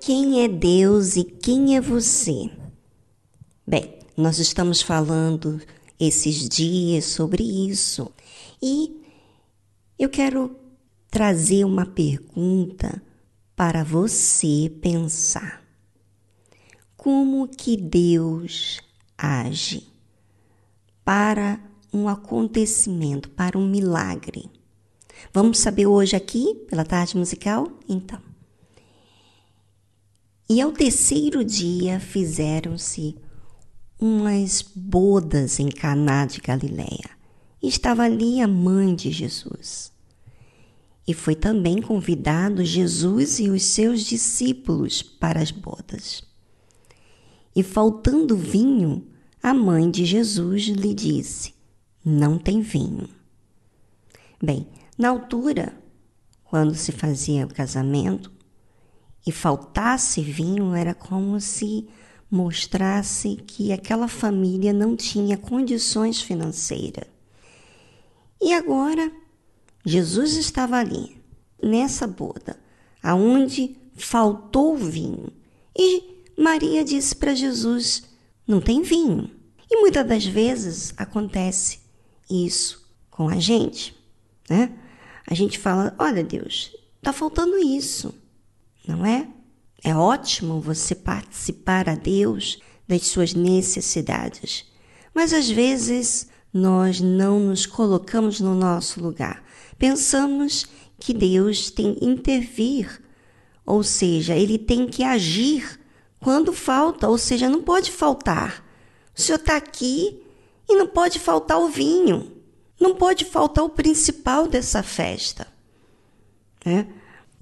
Quem é Deus e quem é você? Bem, nós estamos falando esses dias sobre isso e eu quero trazer uma pergunta para você pensar. Como que Deus age para um acontecimento, para um milagre? Vamos saber hoje aqui, pela tarde musical? Então. E ao terceiro dia fizeram-se umas bodas em Caná de Galiléia. Estava ali a mãe de Jesus. E foi também convidado Jesus e os seus discípulos para as bodas. E faltando vinho, a mãe de Jesus lhe disse: Não tem vinho. Bem, na altura, quando se fazia o casamento, e faltasse vinho, era como se mostrasse que aquela família não tinha condições financeiras. E agora, Jesus estava ali, nessa boda, aonde faltou vinho. E Maria disse para Jesus: Não tem vinho. E muitas das vezes acontece isso com a gente, né? A gente fala: Olha, Deus, está faltando isso não é? É ótimo você participar a Deus das suas necessidades, mas às vezes nós não nos colocamos no nosso lugar. Pensamos que Deus tem que intervir, ou seja, ele tem que agir quando falta, ou seja, não pode faltar. O Senhor está aqui e não pode faltar o vinho, não pode faltar o principal dessa festa. Né?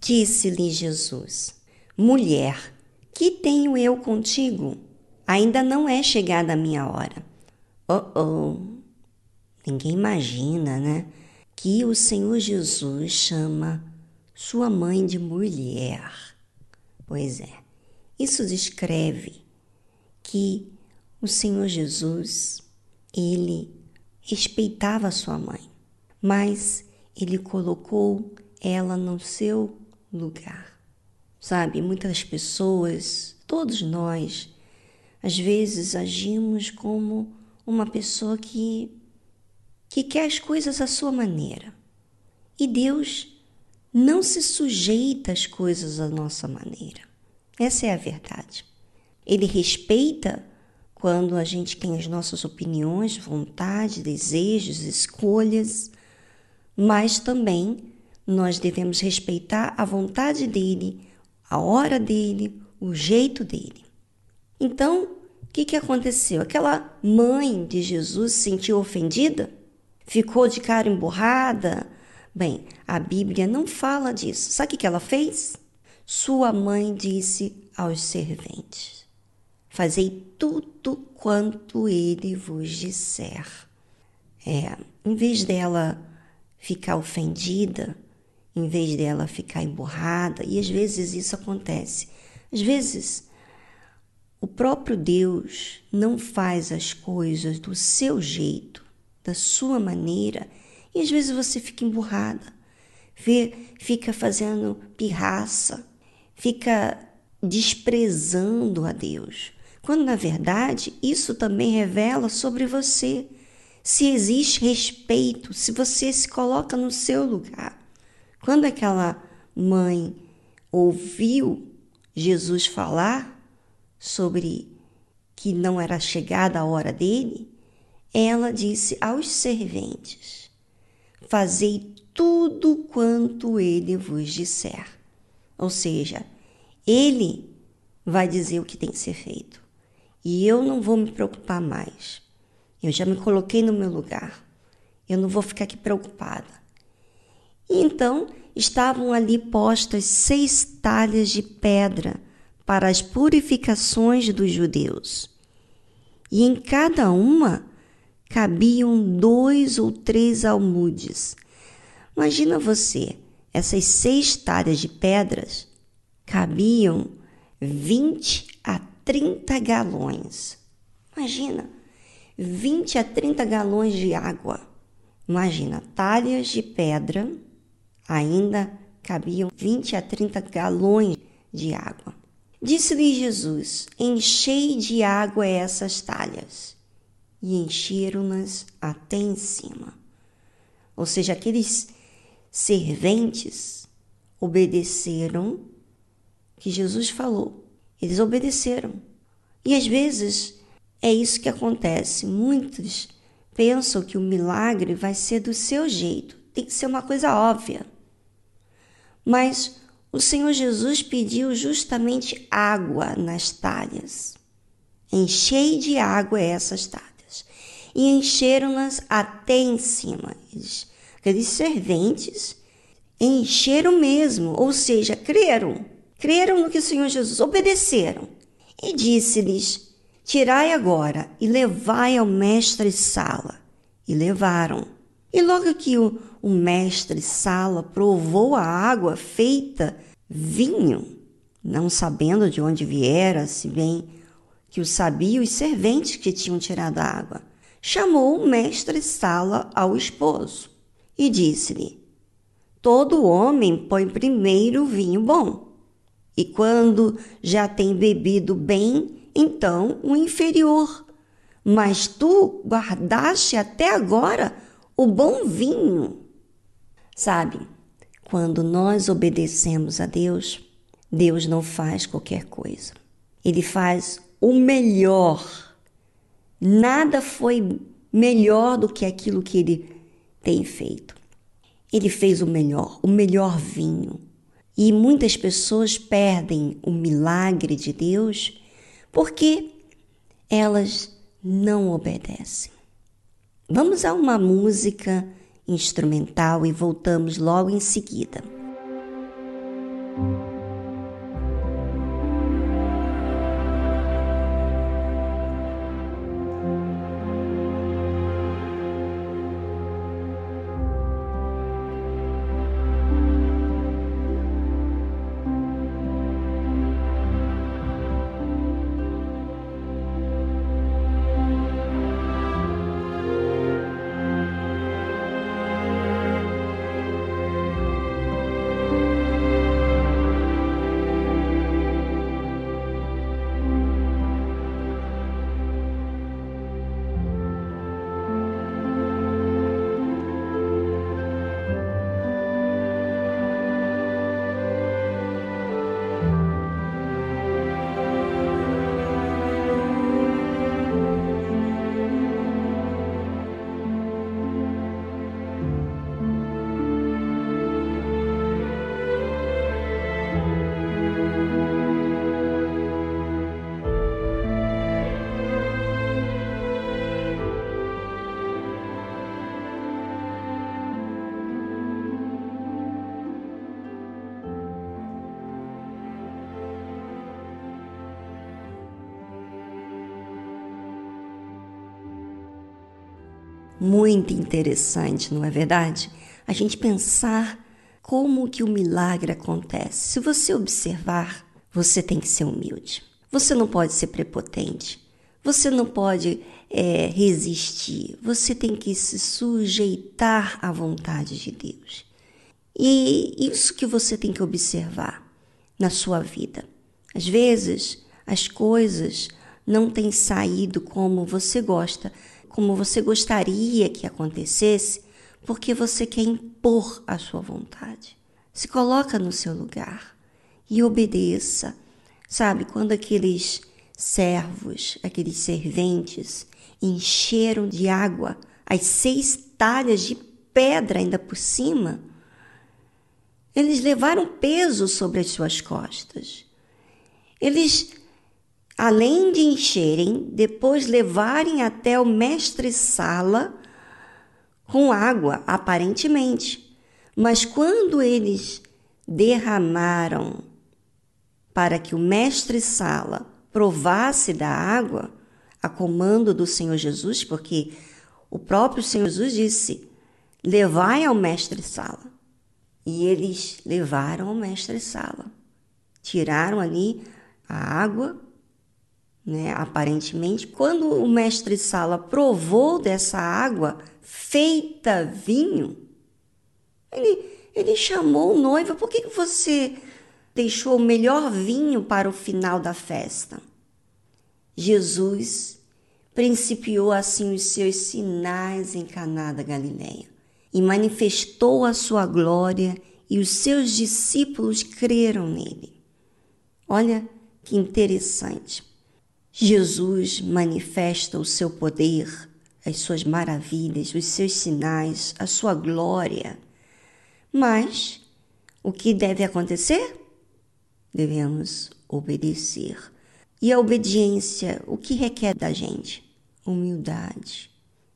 Disse-lhe Jesus: Mulher, que tenho eu contigo? Ainda não é chegada a minha hora. Oh, oh. Ninguém imagina, né? Que o Senhor Jesus chama sua mãe de mulher. Pois é, isso descreve que o Senhor Jesus, ele respeitava sua mãe, mas ele colocou ela no seu lugar. Sabe, muitas pessoas, todos nós, às vezes agimos como uma pessoa que que quer as coisas à sua maneira. E Deus não se sujeita às coisas à nossa maneira. Essa é a verdade. Ele respeita quando a gente tem as nossas opiniões, vontades, desejos, escolhas, mas também nós devemos respeitar a vontade dele, a hora dele, o jeito dele. Então, o que, que aconteceu? Aquela mãe de Jesus se sentiu ofendida? Ficou de cara emburrada? Bem, a Bíblia não fala disso. Sabe o que ela fez? Sua mãe disse aos serventes: Fazei tudo quanto ele vos disser. É, em vez dela ficar ofendida, em vez dela ficar emburrada, e às vezes isso acontece. Às vezes o próprio Deus não faz as coisas do seu jeito, da sua maneira, e às vezes você fica emburrada, fica fazendo pirraça, fica desprezando a Deus, quando na verdade isso também revela sobre você se existe respeito, se você se coloca no seu lugar. Quando aquela mãe ouviu Jesus falar sobre que não era chegada a hora dele, ela disse aos serventes: Fazei tudo quanto ele vos disser. Ou seja, ele vai dizer o que tem que ser feito. E eu não vou me preocupar mais. Eu já me coloquei no meu lugar. Eu não vou ficar aqui preocupada. E então estavam ali postas seis talhas de pedra para as purificações dos judeus. E em cada uma cabiam dois ou três almudes. Imagina você, essas seis talhas de pedras cabiam 20 a 30 galões. Imagina, 20 a 30 galões de água. Imagina, talhas de pedra ainda cabiam 20 a 30 galões de água. Disse-lhe Jesus: Enchei de água essas talhas. E encheram-nas até em cima. Ou seja, aqueles serventes obedeceram que Jesus falou. Eles obedeceram. E às vezes é isso que acontece. Muitos pensam que o milagre vai ser do seu jeito, tem que ser uma coisa óbvia. Mas o Senhor Jesus pediu justamente água nas talhas. Enchei de água essas talhas. E encheram-nas até em cima. Eles, aqueles serventes encheram mesmo, ou seja, creram. Creram no que o Senhor Jesus, obedeceram. E disse-lhes: Tirai agora e levai ao mestre Sala. E levaram. E logo que o, o mestre Sala provou a água feita vinho, não sabendo de onde viera, se bem que o sabiam os serventes que tinham tirado a água, chamou o mestre Sala ao esposo e disse-lhe: Todo homem põe primeiro vinho bom, e quando já tem bebido bem, então o inferior. Mas tu guardaste até agora o bom vinho. Sabe, quando nós obedecemos a Deus, Deus não faz qualquer coisa. Ele faz o melhor. Nada foi melhor do que aquilo que ele tem feito. Ele fez o melhor, o melhor vinho. E muitas pessoas perdem o milagre de Deus porque elas não obedecem. Vamos a uma música instrumental e voltamos logo em seguida. Muito interessante, não é verdade? A gente pensar como que o milagre acontece. Se você observar, você tem que ser humilde. Você não pode ser prepotente. Você não pode é, resistir. Você tem que se sujeitar à vontade de Deus. E isso que você tem que observar na sua vida. Às vezes, as coisas não têm saído como você gosta, como você gostaria que acontecesse, porque você quer impor a sua vontade. Se coloca no seu lugar e obedeça. Sabe, quando aqueles servos, aqueles serventes, encheram de água as seis talhas de pedra ainda por cima, eles levaram peso sobre as suas costas. Eles além de encherem, depois levarem até o mestre-sala com água, aparentemente. Mas quando eles derramaram para que o mestre-sala provasse da água, a comando do Senhor Jesus, porque o próprio Senhor Jesus disse: Levai ao mestre-sala. E eles levaram ao mestre-sala. Tiraram ali a água né, aparentemente, quando o mestre Sala provou dessa água feita vinho, ele, ele chamou o noivo, por que, você deixou o melhor vinho para o final da festa. Jesus principiou assim os seus sinais em Caná da Galileia e manifestou a sua glória e os seus discípulos creram nele. Olha que interessante. Jesus manifesta o seu poder, as suas maravilhas, os seus sinais, a sua glória. Mas o que deve acontecer? Devemos obedecer. E a obediência, o que requer da gente? humildade,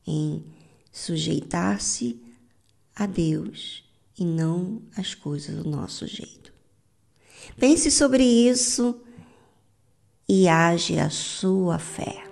em sujeitar-se a Deus e não às coisas do nosso jeito. Pense sobre isso e age a sua fé.